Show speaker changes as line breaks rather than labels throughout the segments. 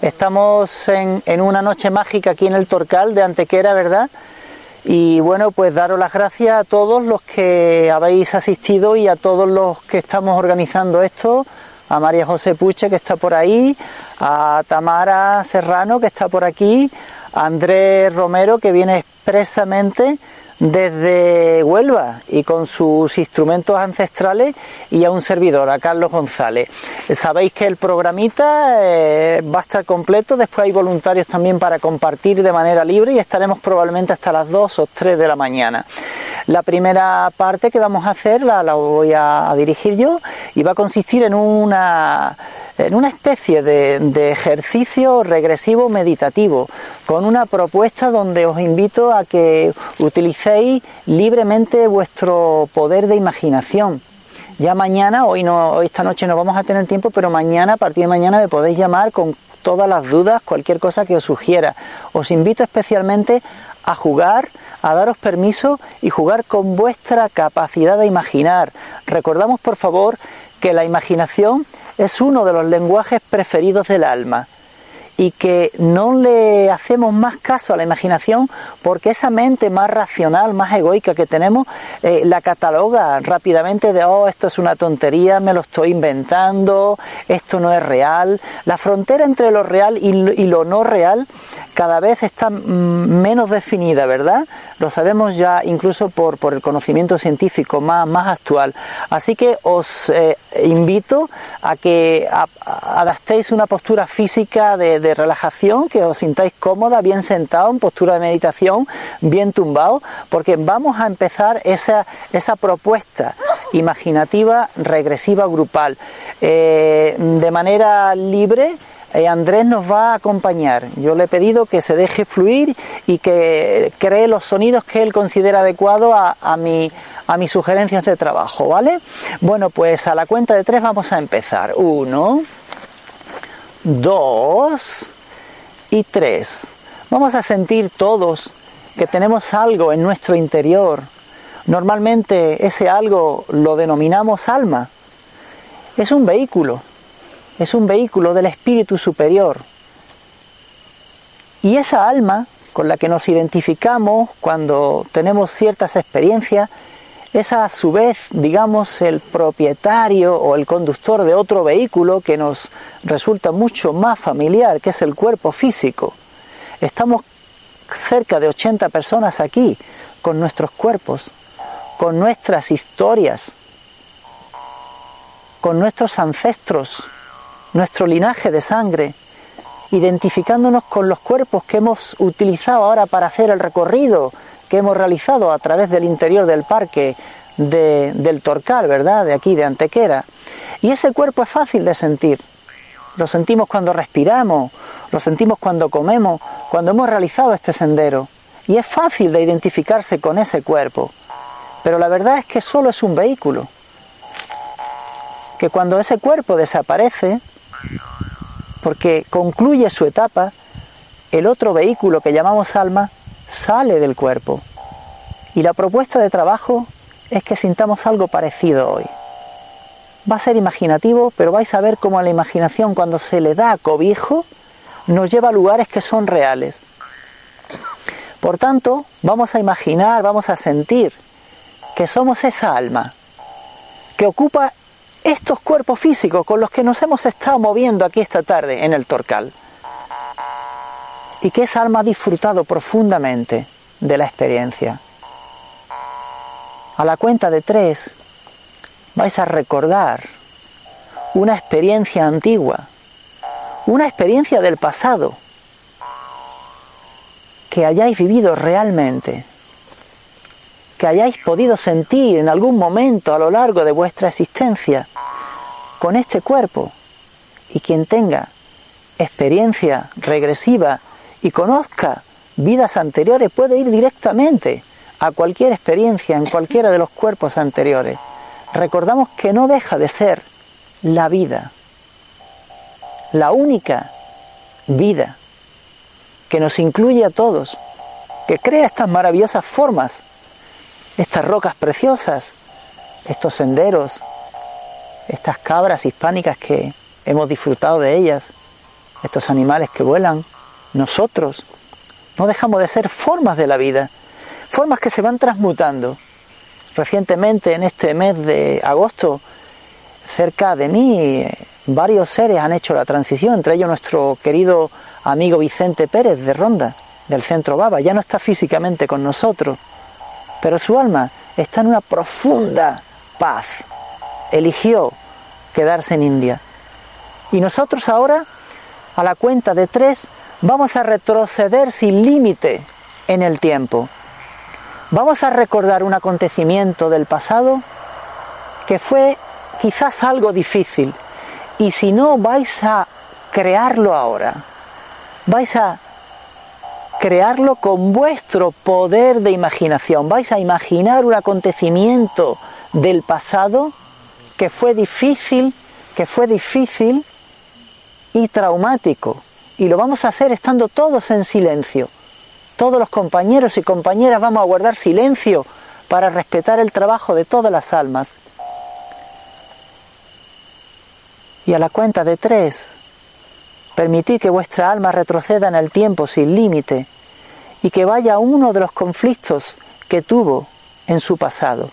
Estamos en, en, una noche mágica aquí en el Torcal de Antequera, ¿verdad? Y bueno, pues daros las gracias a todos los que habéis asistido y a todos los que estamos organizando esto, a María José Puche que está por ahí, a Tamara Serrano que está por aquí, a Andrés Romero que viene expresamente desde Huelva y con sus instrumentos ancestrales y a un servidor, a Carlos González. Sabéis que el programita eh, va a estar completo, después hay voluntarios también para compartir de manera libre y estaremos probablemente hasta las 2 o 3 de la mañana. La primera parte que vamos a hacer la, la voy a dirigir yo y va a consistir en una en una especie de, ejercicio regresivo meditativo, con una propuesta donde os invito a que utilicéis libremente vuestro poder de imaginación. Ya mañana, hoy no, hoy esta noche no vamos a tener tiempo, pero mañana, a partir de mañana, me podéis llamar con todas las dudas, cualquier cosa que os sugiera. Os invito especialmente a jugar, a daros permiso y jugar con vuestra capacidad de imaginar. Recordamos, por favor, que la imaginación es uno de los lenguajes preferidos del alma y que no le hacemos más caso a la imaginación porque esa mente más racional, más egoica que tenemos, eh, la cataloga rápidamente de, oh, esto es una tontería, me lo estoy inventando, esto no es real. La frontera entre lo real y lo no real cada vez está mm, menos definida, ¿verdad? Lo sabemos ya incluso por, por el conocimiento científico más, más actual. Así que os eh, invito a que adaptéis una postura física de, de, relajación, que os sintáis cómoda, bien sentado, en postura de meditación, bien tumbado, porque vamos a empezar esa, esa propuesta imaginativa regresiva grupal eh, de manera libre eh, Andrés nos va a acompañar. Yo le he pedido que se deje fluir y que cree los sonidos que él considera adecuados a, a, mi, a mis sugerencias de trabajo, ¿vale? Bueno, pues a la cuenta de tres vamos a empezar. Uno, dos y tres. Vamos a sentir todos que tenemos algo en nuestro interior. Normalmente ese algo lo denominamos alma. Es un vehículo es un vehículo del espíritu superior. Y esa alma con la que nos identificamos cuando tenemos ciertas experiencias, es a su vez, digamos, el propietario o el conductor de otro vehículo que nos resulta mucho más familiar, que es el cuerpo físico. Estamos cerca de 80 personas aquí, con nuestros cuerpos, con nuestras historias, con nuestros ancestros, nuestro linaje de sangre, identificándonos con los cuerpos que hemos utilizado ahora para hacer el recorrido que hemos realizado a través del interior del parque del Torcal, ¿verdad? De aquí, de Antequera. Y ese cuerpo es fácil de sentir. Lo sentimos cuando respiramos, lo sentimos cuando comemos, cuando hemos realizado este sendero. Y es fácil de identificarse con ese cuerpo. Pero la verdad es que solo es un vehículo. Que cuando ese cuerpo desaparece, porque concluye su etapa, el otro vehículo que llamamos alma sale del cuerpo. Y la propuesta de trabajo es que sintamos algo parecido hoy. Va a ser imaginativo, pero vais a ver cómo la imaginación cuando se le da cobijo nos lleva a lugares que son reales. Por tanto, vamos a imaginar, vamos a sentir que somos esa alma que ocupa estos cuerpos físicos con los que nos hemos estado moviendo aquí esta tarde en el Torcal. Y que esa alma ha disfrutado profundamente de la experiencia. A la cuenta de tres vais a recordar una experiencia antigua, una experiencia del pasado que hayáis vivido realmente que hayáis podido sentir en algún momento a lo largo de vuestra existencia con este cuerpo. Y quien tenga experiencia regresiva y conozca vidas anteriores puede ir directamente a cualquier experiencia en cualquiera de los cuerpos anteriores. Recordamos que no deja de ser la vida, la única vida que nos incluye a todos, que crea estas maravillosas formas estas rocas preciosas, estos senderos, estas cabras hispánicas que hemos disfrutado de ellas, estos animales que vuelan, nosotros, no dejamos de ser formas de la vida, formas que se van transmutando. Recientemente, en este mes de agosto, cerca de mí, varios seres han hecho la transición, entre ellos nuestro querido amigo Vicente Pérez de Ronda, del Centro Baba, ya no está físicamente con nosotros, pero su alma está en una profunda paz. Eligió quedarse en India. Y nosotros ahora, a la cuenta de tres, vamos a retroceder sin límite en el tiempo. Vamos a recordar un acontecimiento del pasado que fue quizás algo difícil. Y si no, vais a crearlo ahora. Vais a crearlo con vuestro poder de imaginación. Vais a imaginar un acontecimiento del pasado que fue difícil, que fue difícil y traumático. Y lo vamos a hacer estando todos en silencio. Todos los compañeros y compañeras vamos a guardar silencio para respetar el trabajo de todas las almas. Y a la cuenta de tres, permitid que vuestra alma retroceda en el tiempo sin límite y que vaya a uno de los conflictos que tuvo en su pasado.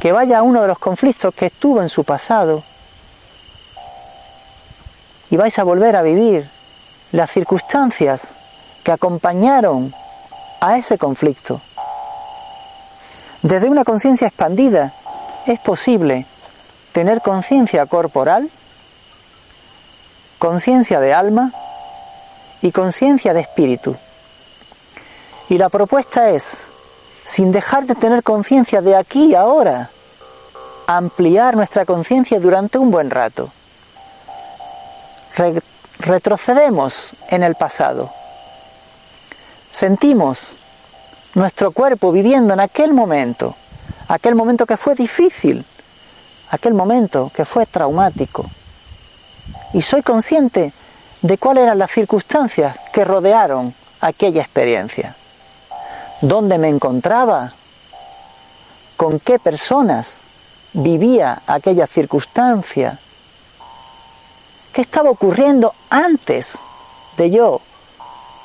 Que vaya a uno de los conflictos que tuvo en su pasado y vais a volver a vivir las circunstancias que acompañaron a ese conflicto. Desde una conciencia expandida es posible tener conciencia corporal, conciencia de alma y conciencia de espíritu. Y la propuesta es, sin dejar de tener conciencia de aquí y ahora, ampliar nuestra conciencia durante un buen rato retrocedemos en el pasado. Sentimos nuestro cuerpo viviendo en aquel momento, aquel momento que fue difícil, aquel momento que fue traumático. Y soy consciente de cuáles eran las circunstancias que rodearon aquella experiencia. ¿Dónde me encontraba? ¿Con qué personas vivía aquella circunstancia? ¿Qué estaba ocurriendo antes de yo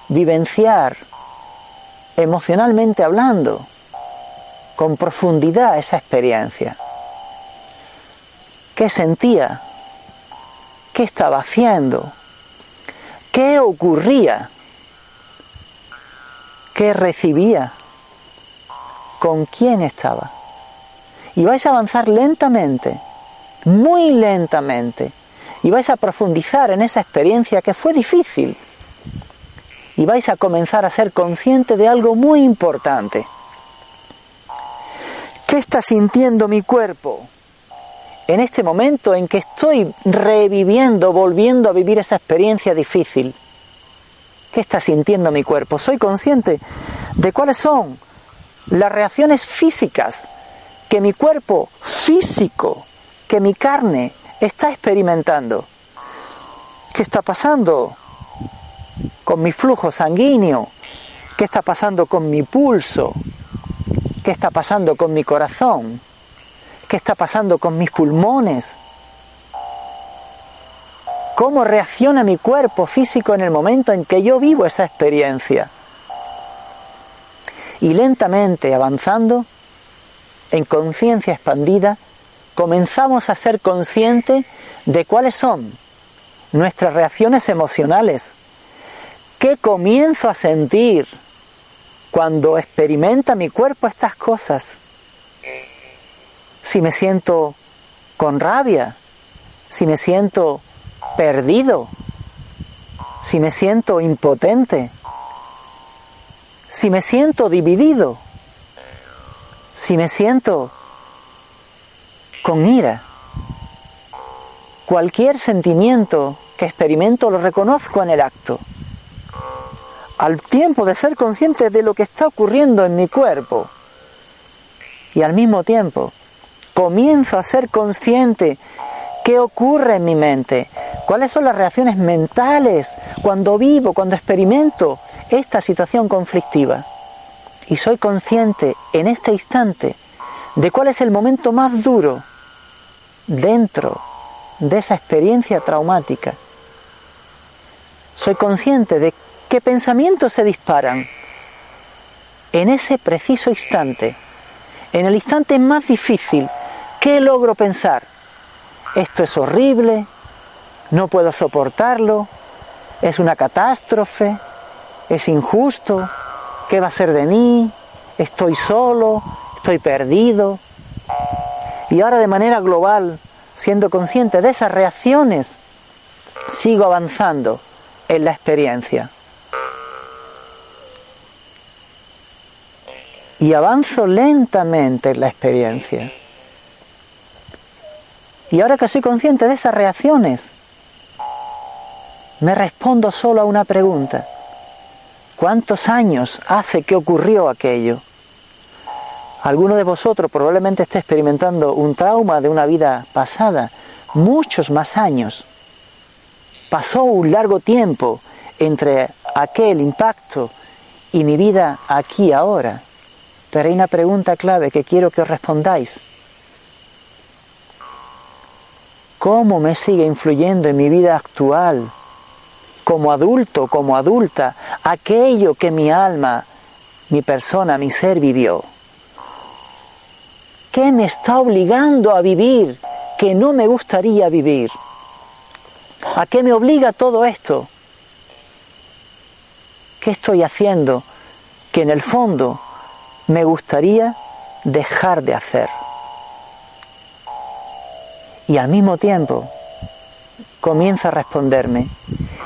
vivenciar emocionalmente hablando con profundidad esa experiencia? ¿Qué sentía? ¿Qué estaba haciendo? ¿Qué ocurría? ¿Qué recibía? ¿Con quién estaba? Y vais a avanzar lentamente, muy lentamente, y vais a profundizar en esa experiencia que fue difícil y vais a comenzar a ser consciente de algo muy importante. ¿Qué está sintiendo mi cuerpo en este momento en que estoy reviviendo, volviendo a vivir esa experiencia difícil? ¿Qué está sintiendo mi cuerpo? Soy consciente de cuáles son las reacciones físicas que mi cuerpo físico, que mi carne está experimentando. ¿Qué está pasando con mi flujo sanguíneo? ¿Qué está pasando con mi pulso? ¿Qué está pasando con mi corazón? ¿Qué está pasando con mis pulmones? ¿Cómo reacciona mi cuerpo físico en el momento en que yo vivo esa experiencia? Y lentamente avanzando, en conciencia expandida, comenzamos a ser conscientes de cuáles son nuestras reacciones emocionales. ¿Qué comienzo a sentir cuando experimenta mi cuerpo estas cosas? Si me siento con rabia, si me siento perdido, si me siento impotente, si me siento dividido, si me siento con ira. Cualquier sentimiento que experimento lo reconozco en el acto. Al tiempo de ser consciente de lo que está ocurriendo en mi cuerpo. Y al mismo tiempo comienzo a ser consciente qué ocurre en mi mente, cuáles son las reacciones mentales cuando vivo, cuando experimento esta situación conflictiva. y soy consciente en este instante de cuál es el momento más duro dentro de esa experiencia traumática. Soy consciente de qué pensamientos se disparan en ese preciso instante, en el instante más difícil. ¿Qué logro pensar? Esto es horrible, no puedo soportarlo, es una catástrofe, es injusto, ¿qué va a ser de mí? Estoy solo, estoy perdido. Y ahora de manera global, siendo consciente de esas reacciones, sigo avanzando en la experiencia. Y avanzo lentamente en la experiencia. Y ahora que soy consciente de esas reacciones, me respondo solo a una pregunta. ¿Cuántos años hace que ocurrió aquello? Alguno de vosotros probablemente esté experimentando un trauma de una vida pasada, muchos más años. Pasó un largo tiempo entre aquel impacto y mi vida aquí ahora. Pero hay una pregunta clave que quiero que os respondáis. ¿Cómo me sigue influyendo en mi vida actual, como adulto, como adulta, aquello que mi alma, mi persona, mi ser vivió? ¿Qué me está obligando a vivir que no me gustaría vivir? ¿A qué me obliga todo esto? ¿Qué estoy haciendo que en el fondo me gustaría dejar de hacer? Y al mismo tiempo comienza a responderme.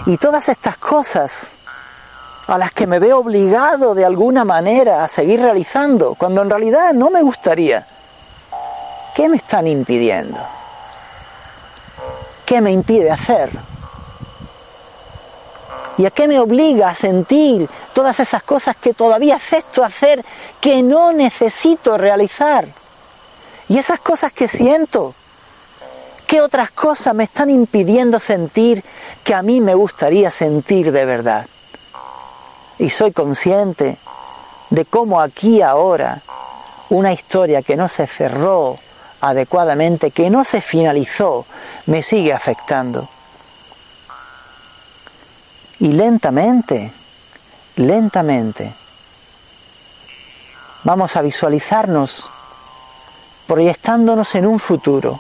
Y todas estas cosas a las que me veo obligado de alguna manera a seguir realizando, cuando en realidad no me gustaría, ¿Qué me están impidiendo? ¿Qué me impide hacer? ¿Y a qué me obliga a sentir todas esas cosas que todavía acepto hacer, que no necesito realizar? Y esas cosas que siento, ¿qué otras cosas me están impidiendo sentir que a mí me gustaría sentir de verdad? Y soy consciente de cómo aquí ahora una historia que no se cerró adecuadamente, que no se finalizó, me sigue afectando. Y lentamente, lentamente, vamos a visualizarnos proyectándonos en un futuro.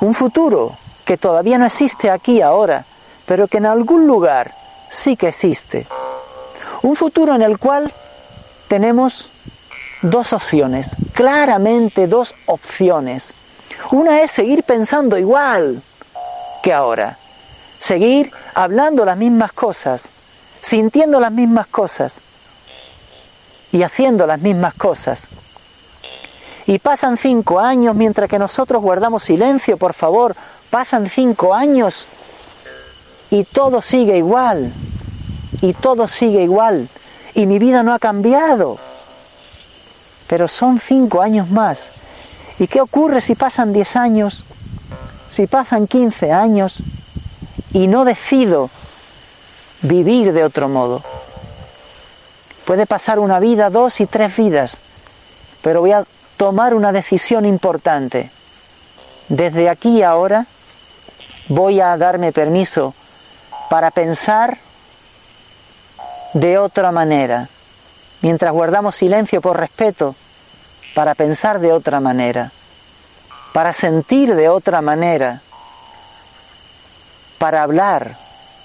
Un futuro que todavía no existe aquí ahora, pero que en algún lugar sí que existe. Un futuro en el cual tenemos dos opciones, claramente dos opciones. Una es seguir pensando igual que ahora, seguir hablando las mismas cosas, sintiendo las mismas cosas y haciendo las mismas cosas. Y pasan cinco años mientras que nosotros guardamos silencio, por favor, pasan cinco años y todo sigue igual, y todo sigue igual, y mi vida no ha cambiado pero son cinco años más. ¿Y qué ocurre si pasan diez años? Si pasan quince años y no decido vivir de otro modo. Puede pasar una vida, dos y tres vidas, pero voy a tomar una decisión importante. Desde aquí ahora voy a darme permiso para pensar de otra manera, mientras guardamos silencio por respeto, para pensar de otra manera, para sentir de otra manera, para hablar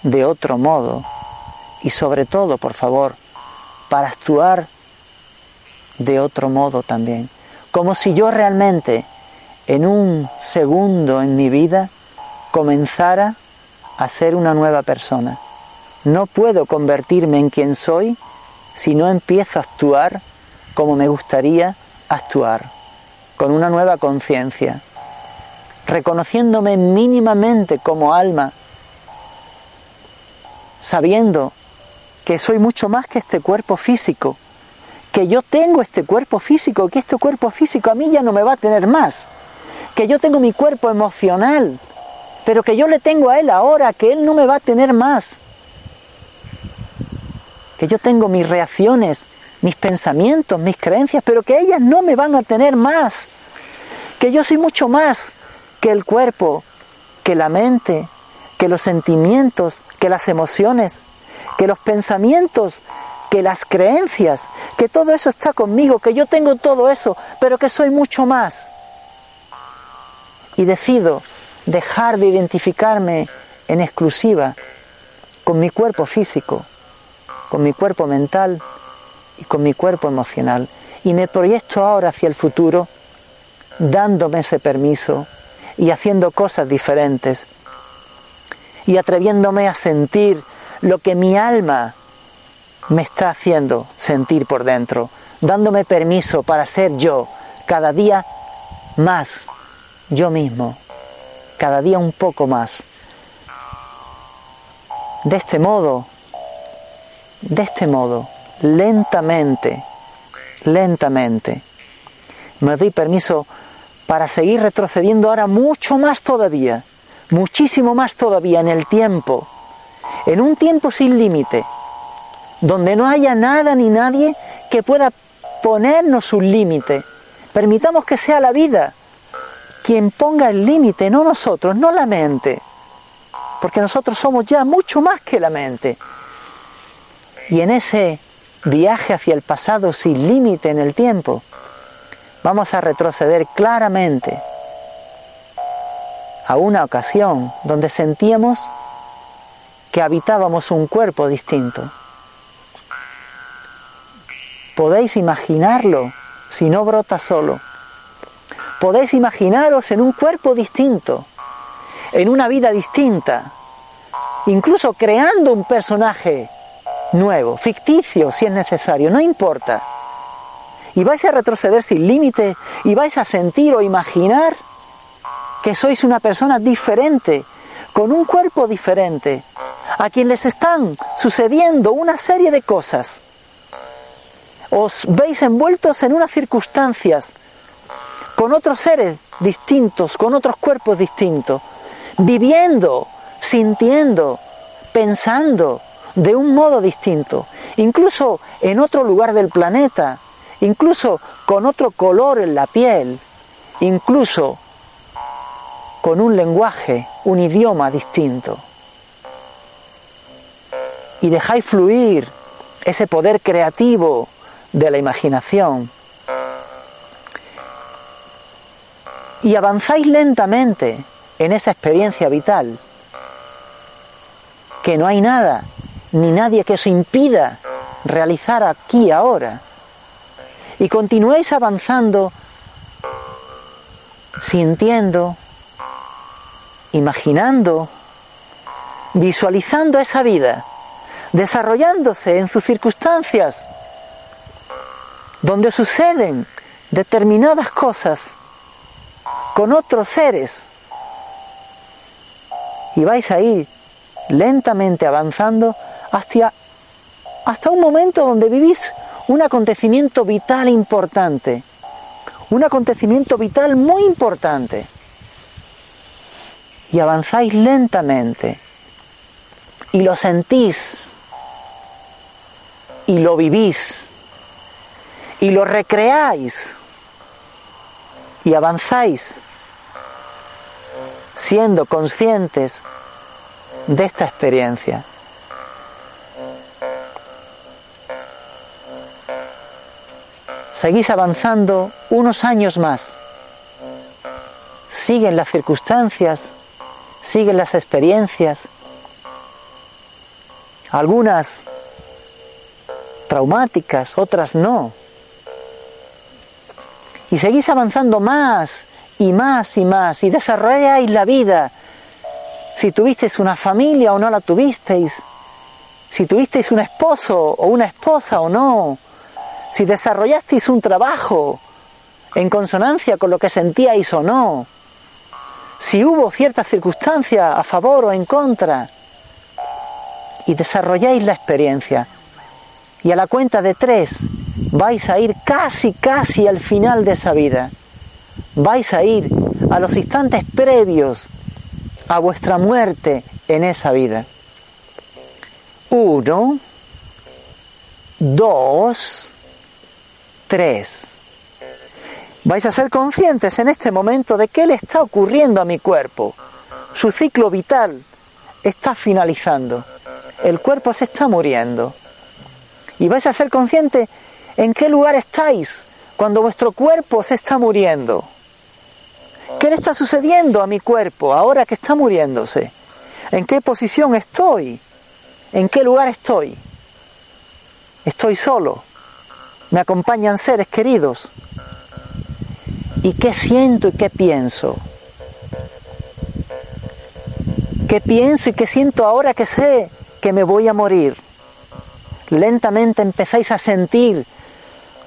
de otro modo y sobre todo, por favor, para actuar de otro modo también. Como si yo realmente en un segundo en mi vida comenzara a ser una nueva persona. No puedo convertirme en quien soy si no empiezo a actuar como me gustaría actuar, con una nueva conciencia, reconociéndome mínimamente como alma, sabiendo que soy mucho más que este cuerpo físico, que yo tengo este cuerpo físico, que este cuerpo físico a mí ya no me va a tener más, que yo tengo mi cuerpo emocional, pero que yo le tengo a él ahora, que él no me va a tener más, que yo tengo mis reacciones mis pensamientos, mis creencias, pero que ellas no me van a tener más, que yo soy mucho más que el cuerpo, que la mente, que los sentimientos, que las emociones, que los pensamientos, que las creencias, que todo eso está conmigo, que yo tengo todo eso, pero que soy mucho más. Y decido dejar de identificarme en exclusiva con mi cuerpo físico, con mi cuerpo mental y con mi cuerpo emocional. Y me proyecto ahora hacia el futuro dándome ese permiso y haciendo cosas diferentes y atreviéndome a sentir lo que mi alma me está haciendo sentir por dentro, dándome permiso para ser yo cada día más yo mismo, cada día un poco más. De este modo, de este modo, lentamente, lentamente, me doy permiso para seguir retrocediendo ahora mucho más todavía, muchísimo más todavía en el tiempo, en un tiempo sin límite, donde no haya nada ni nadie que pueda ponernos un límite. Permitamos que sea la vida quien ponga el límite, no nosotros, no la mente, porque nosotros somos ya mucho más que la mente. Y en ese viaje hacia el pasado sin límite en el tiempo, vamos a retroceder claramente a una ocasión donde sentíamos que habitábamos un cuerpo distinto. Podéis imaginarlo si no brota solo. Podéis imaginaros en un cuerpo distinto, en una vida distinta, incluso creando un personaje nuevo, ficticio si es necesario, no importa. Y vais a retroceder sin límite y vais a sentir o imaginar que sois una persona diferente, con un cuerpo diferente, a quien les están sucediendo una serie de cosas. Os veis envueltos en unas circunstancias con otros seres distintos, con otros cuerpos distintos, viviendo, sintiendo, pensando de un modo distinto, incluso en otro lugar del planeta, incluso con otro color en la piel, incluso con un lenguaje, un idioma distinto. Y dejáis fluir ese poder creativo de la imaginación. Y avanzáis lentamente en esa experiencia vital. Que no hay nada, ni nadie que os impida realizar aquí ahora. Y continuéis avanzando sintiendo, imaginando, visualizando esa vida, desarrollándose en sus circunstancias, donde suceden determinadas cosas con otros seres. Y vais a ir lentamente avanzando hacia, hasta un momento donde vivís un acontecimiento vital importante, un acontecimiento vital muy importante. Y avanzáis lentamente. Y lo sentís. Y lo vivís. Y lo recreáis. Y avanzáis. Siendo conscientes de esta experiencia. Seguís avanzando unos años más. Siguen las circunstancias siguen las experiencias, algunas traumáticas, otras no. Y seguís avanzando más y más y más y desarrolláis la vida. Si tuvisteis una familia o no la tuvisteis, si tuvisteis un esposo o una esposa o no, si desarrollasteis un trabajo en consonancia con lo que sentíais o no, si hubo ciertas circunstancias a favor o en contra, y desarrolláis la experiencia. Y a la cuenta de tres vais a ir casi, casi al final de esa vida. Vais a ir a los instantes previos a vuestra muerte en esa vida. Uno, dos, Tres. Vais a ser conscientes en este momento de qué le está ocurriendo a mi cuerpo. Su ciclo vital está finalizando. El cuerpo se está muriendo. Y vais a ser conscientes en qué lugar estáis cuando vuestro cuerpo se está muriendo. ¿Qué le está sucediendo a mi cuerpo ahora que está muriéndose? ¿En qué posición estoy? ¿En qué lugar estoy? ¿Estoy solo? ¿Me acompañan seres queridos? ¿Y qué siento y qué pienso? ¿Qué pienso y qué siento ahora que sé que me voy a morir? Lentamente empezáis a sentir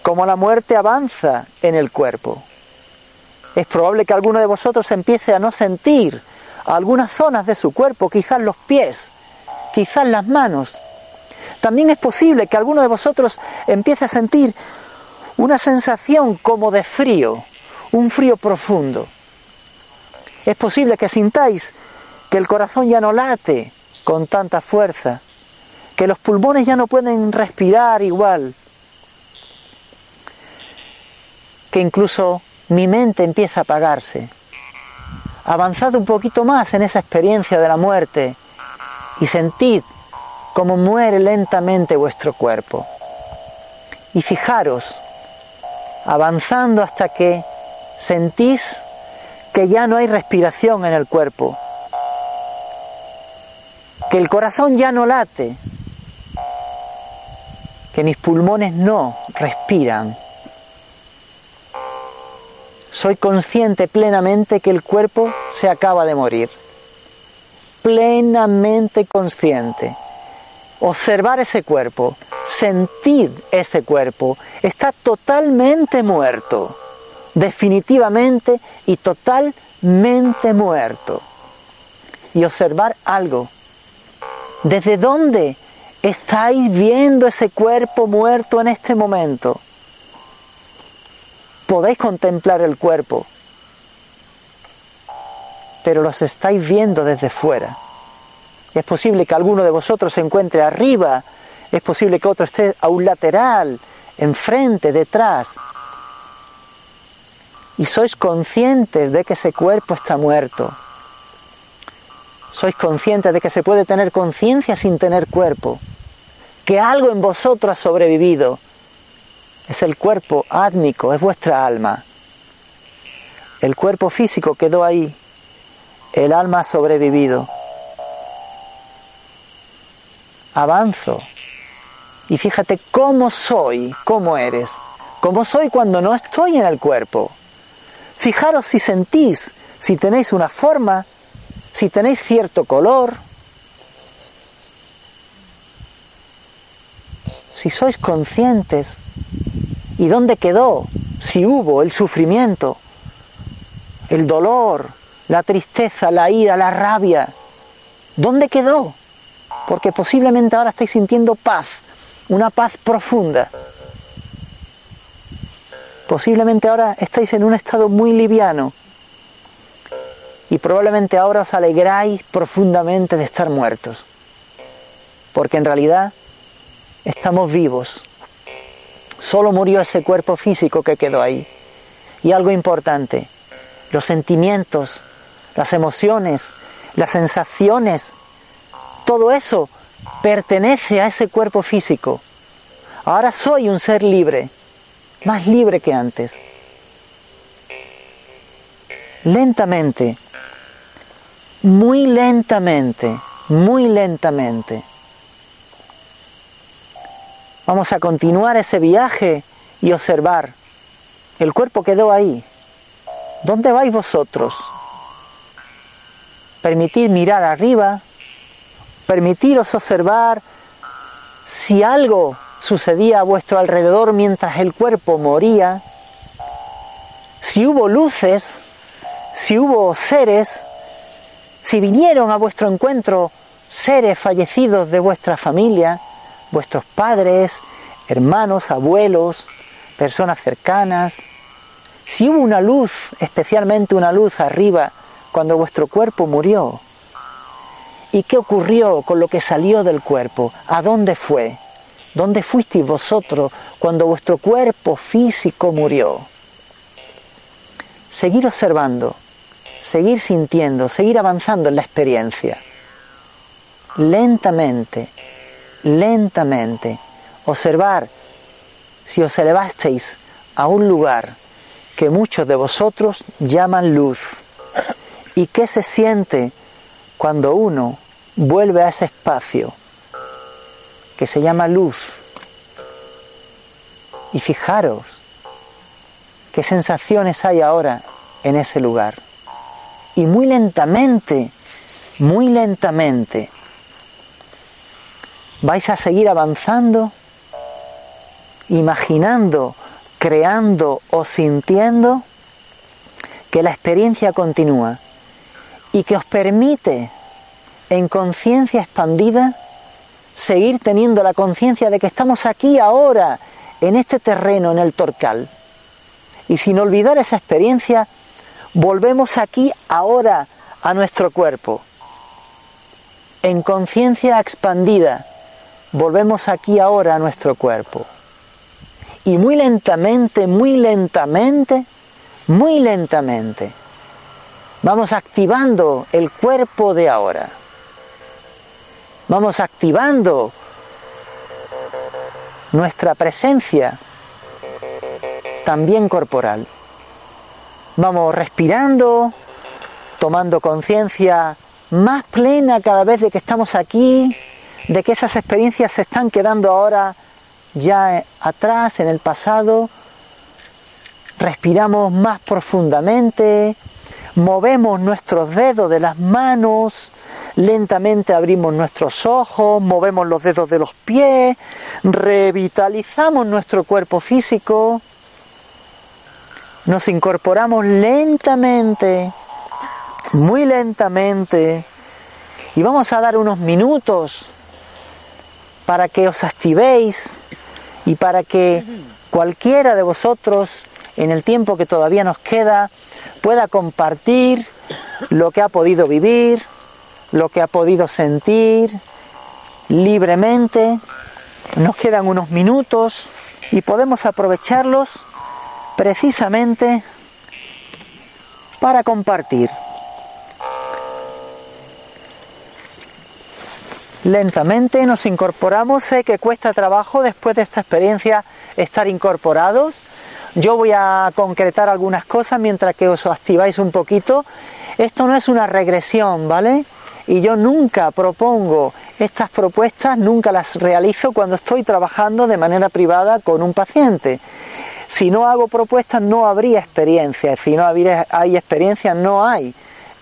como la muerte avanza en el cuerpo. Es probable que alguno de vosotros empiece a no sentir algunas zonas de su cuerpo, quizás los pies, quizás las manos. También es posible que alguno de vosotros empiece a sentir una sensación como de frío, un frío profundo. Es posible que sintáis que el corazón ya no late con tanta fuerza, que los pulmones ya no pueden respirar igual, que incluso mi mente empieza a apagarse. Avanzad un poquito más en esa experiencia de la muerte y sentid cómo muere lentamente vuestro cuerpo. Y fijaros, avanzando hasta que sentís que ya no hay respiración en el cuerpo, que el corazón ya no late, que mis pulmones no respiran soy consciente plenamente que el cuerpo se acaba de morir. Plenamente consciente. Observar ese cuerpo, sentir ese cuerpo, está totalmente muerto, definitivamente y totalmente muerto. Y observar algo. ¿Desde dónde estáis viendo ese cuerpo muerto en este momento? podéis contemplar el cuerpo, pero los estáis viendo desde fuera. Es posible que alguno de vosotros se encuentre arriba, es posible que otro esté a un lateral, enfrente, detrás. Y sois conscientes de que ese cuerpo está muerto. Sois conscientes de que se puede tener conciencia sin tener cuerpo. Que algo en vosotros ha sobrevivido es el cuerpo átmico, es vuestra alma. El cuerpo físico quedó ahí, el alma ha sobrevivido. Avanzo y fíjate cómo soy, cómo eres, cómo soy cuando no estoy en el cuerpo. Fijaros si sentís, si tenéis una forma, si tenéis cierto color, si sois conscientes ¿Y dónde quedó? Si hubo el sufrimiento, el dolor, la tristeza, la ira, la rabia. ¿Dónde quedó? Porque posiblemente ahora estáis sintiendo paz, una paz profunda. Posiblemente ahora estáis en un estado muy liviano y probablemente ahora os alegráis profundamente de estar muertos. Porque en realidad estamos vivos Solo murió ese cuerpo físico que quedó ahí. Y algo importante, los sentimientos, las emociones, las sensaciones, todo eso pertenece a ese cuerpo físico. Ahora soy un ser libre, más libre que antes. Lentamente, muy lentamente, muy lentamente Vamos a continuar ese viaje y observar. El cuerpo quedó ahí. ¿Dónde vais vosotros? Permitir mirar arriba, permitiros observar si algo sucedía a vuestro alrededor mientras el cuerpo moría, si hubo luces, si hubo seres, si vinieron a vuestro encuentro seres fallecidos de vuestra familia, vuestros padres, hermanos, abuelos, personas cercanas. Si hubo una luz, especialmente una luz arriba, cuando vuestro cuerpo murió. ¿Y qué ocurrió con lo que salió del cuerpo? ¿A dónde fue? ¿Dónde fuisteis vosotros cuando vuestro cuerpo físico murió. Seguir observando, seguir sintiendo, seguir avanzando en la experiencia. Lentamente, lentamente, observar si os elevasteis a un lugar que muchos de vosotros llaman luz. ¿Y qué se siente cuando uno vuelve a ese espacio que se llama luz? Y fijaros qué sensaciones hay ahora en ese lugar. Y muy lentamente, muy lentamente, vais a seguir avanzando, imaginando, creando o sintiendo que la experiencia continúa y que os permite en conciencia expandida seguir teniendo la conciencia de que estamos aquí ahora, en este terreno, en el torcal. Y sin olvidar esa experiencia, volvemos aquí ahora a nuestro cuerpo. En conciencia expandida, volvemos aquí ahora a nuestro cuerpo. Y muy lentamente, muy lentamente, muy lentamente, Vamos activando el cuerpo de ahora. Vamos activando nuestra presencia también corporal. Vamos respirando, tomando conciencia más plena cada vez de que estamos aquí, de que esas experiencias se están quedando ahora ya atrás, en el pasado. Respiramos más profundamente, movemos nuestros dedos de las manos, lentamente abrimos nuestros ojos, movemos los dedos de los pies, revitalizamos nuestro cuerpo físico, nos incorporamos lentamente, muy lentamente, y vamos a dar unos minutos para que os activéis y para que cualquiera de vosotros, en el tiempo que todavía nos queda, pueda compartir lo que ha podido vivir, lo que ha podido sentir libremente. Nos quedan unos minutos y podemos aprovecharlos precisamente para compartir. Lentamente nos incorporamos, sé que cuesta trabajo después de esta experiencia estar incorporados, yo voy a concretar algunas cosas mientras que os activáis un poquito. Esto no es una regresión, ¿vale? Y yo nunca propongo estas propuestas, nunca las realizo cuando estoy trabajando de manera privada con un paciente. Si no hago propuestas no habría experiencia, si no hay experiencia no hay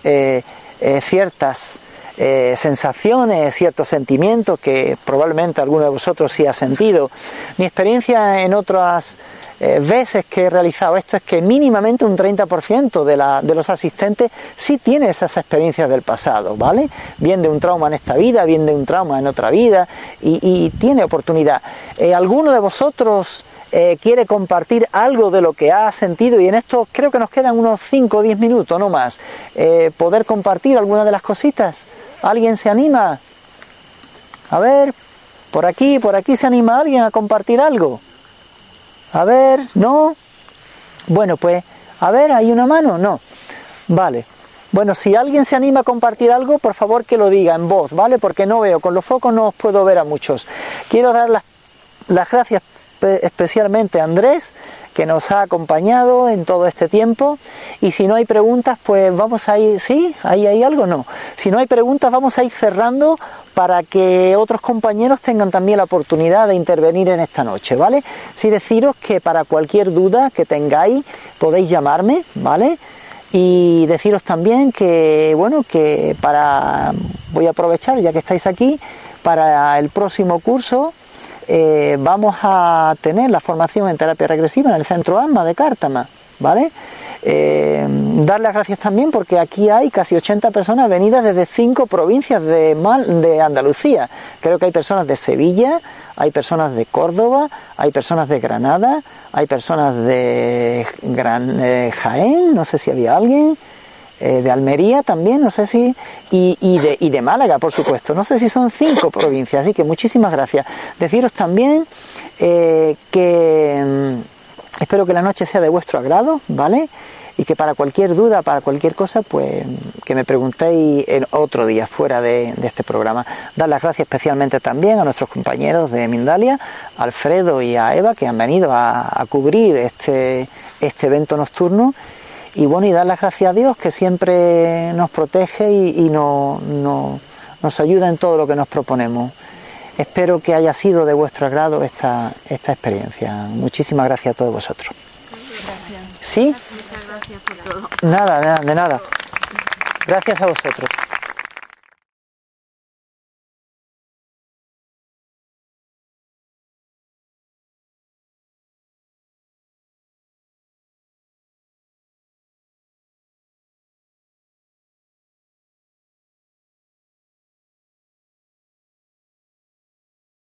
eh, eh, ciertas eh, sensaciones, ciertos sentimientos que probablemente alguno de vosotros sí ha sentido. Mi experiencia en otras eh, veces que he realizado esto es que mínimamente un 30% de, la, de los asistentes sí tiene esas experiencias del pasado, ¿vale? Bien de un trauma en esta vida, bien de un trauma en otra vida y, tiene oportunidad. Eh, ¿Alguno de vosotros eh, quiere compartir algo de lo que ha sentido? Y en esto creo que nos quedan unos 5 o 10 minutos, no más. ¿Poder compartir alguna de las cositas? ¿Alguien se anima? A ver, por aquí, por aquí se anima alguien a compartir algo. A ver, ¿no? Bueno, pues, a ver, ¿hay una mano? No. Vale. Bueno, si alguien se anima a compartir algo, por favor que lo diga en voz, ¿vale? Porque no veo, con los focos no os puedo ver a muchos. Quiero dar las, las gracias especialmente Andrés, que nos ha acompañado en todo este tiempo. Y si no hay preguntas, pues vamos a ir, ¿sí? ¿Ahí hay algo? No. Si no hay preguntas, vamos a ir cerrando para que otros compañeros tengan también la oportunidad de intervenir en esta noche, ¿vale? Sí deciros que para cualquier duda que tengáis, podéis llamarme, ¿vale? Y deciros también que, bueno, que para, voy a aprovechar ya que estáis aquí, para el próximo curso eh, vamos a tener la formación en terapia regresiva en el centro AMA de Cártama, ¿vale? Eh, dar las gracias también porque aquí hay casi 80 personas venidas desde cinco provincias de, de Andalucía. Creo que hay personas de Sevilla, hay personas de Córdoba, hay personas de Granada, hay personas de Gran, eh, Jaén, no sé si había alguien, eh, de Almería también, no sé si, y, y, de, y de Málaga, por supuesto. No sé si son cinco provincias, así que muchísimas gracias. Deciros también Eh, que mm, espero que la noche sea de vuestro agrado, ¿vale? y que para cualquier duda, para cualquier cosa, pues que me preguntéis en otro día fuera de, este programa. Dar las gracias especialmente también a nuestros compañeros de Mindalia, Alfredo y a Eva, que han venido a, cubrir este, este evento nocturno. Y bueno, y dar las gracias a Dios que siempre nos protege y, no, nos ayuda en todo lo que nos proponemos. Espero que haya sido de vuestro agrado esta, esta experiencia. Muchísimas gracias a todos vosotros.
Gracias.
¿Sí?
Muchas gracias por todo.
Nada, nada, de nada. Gracias a vosotros.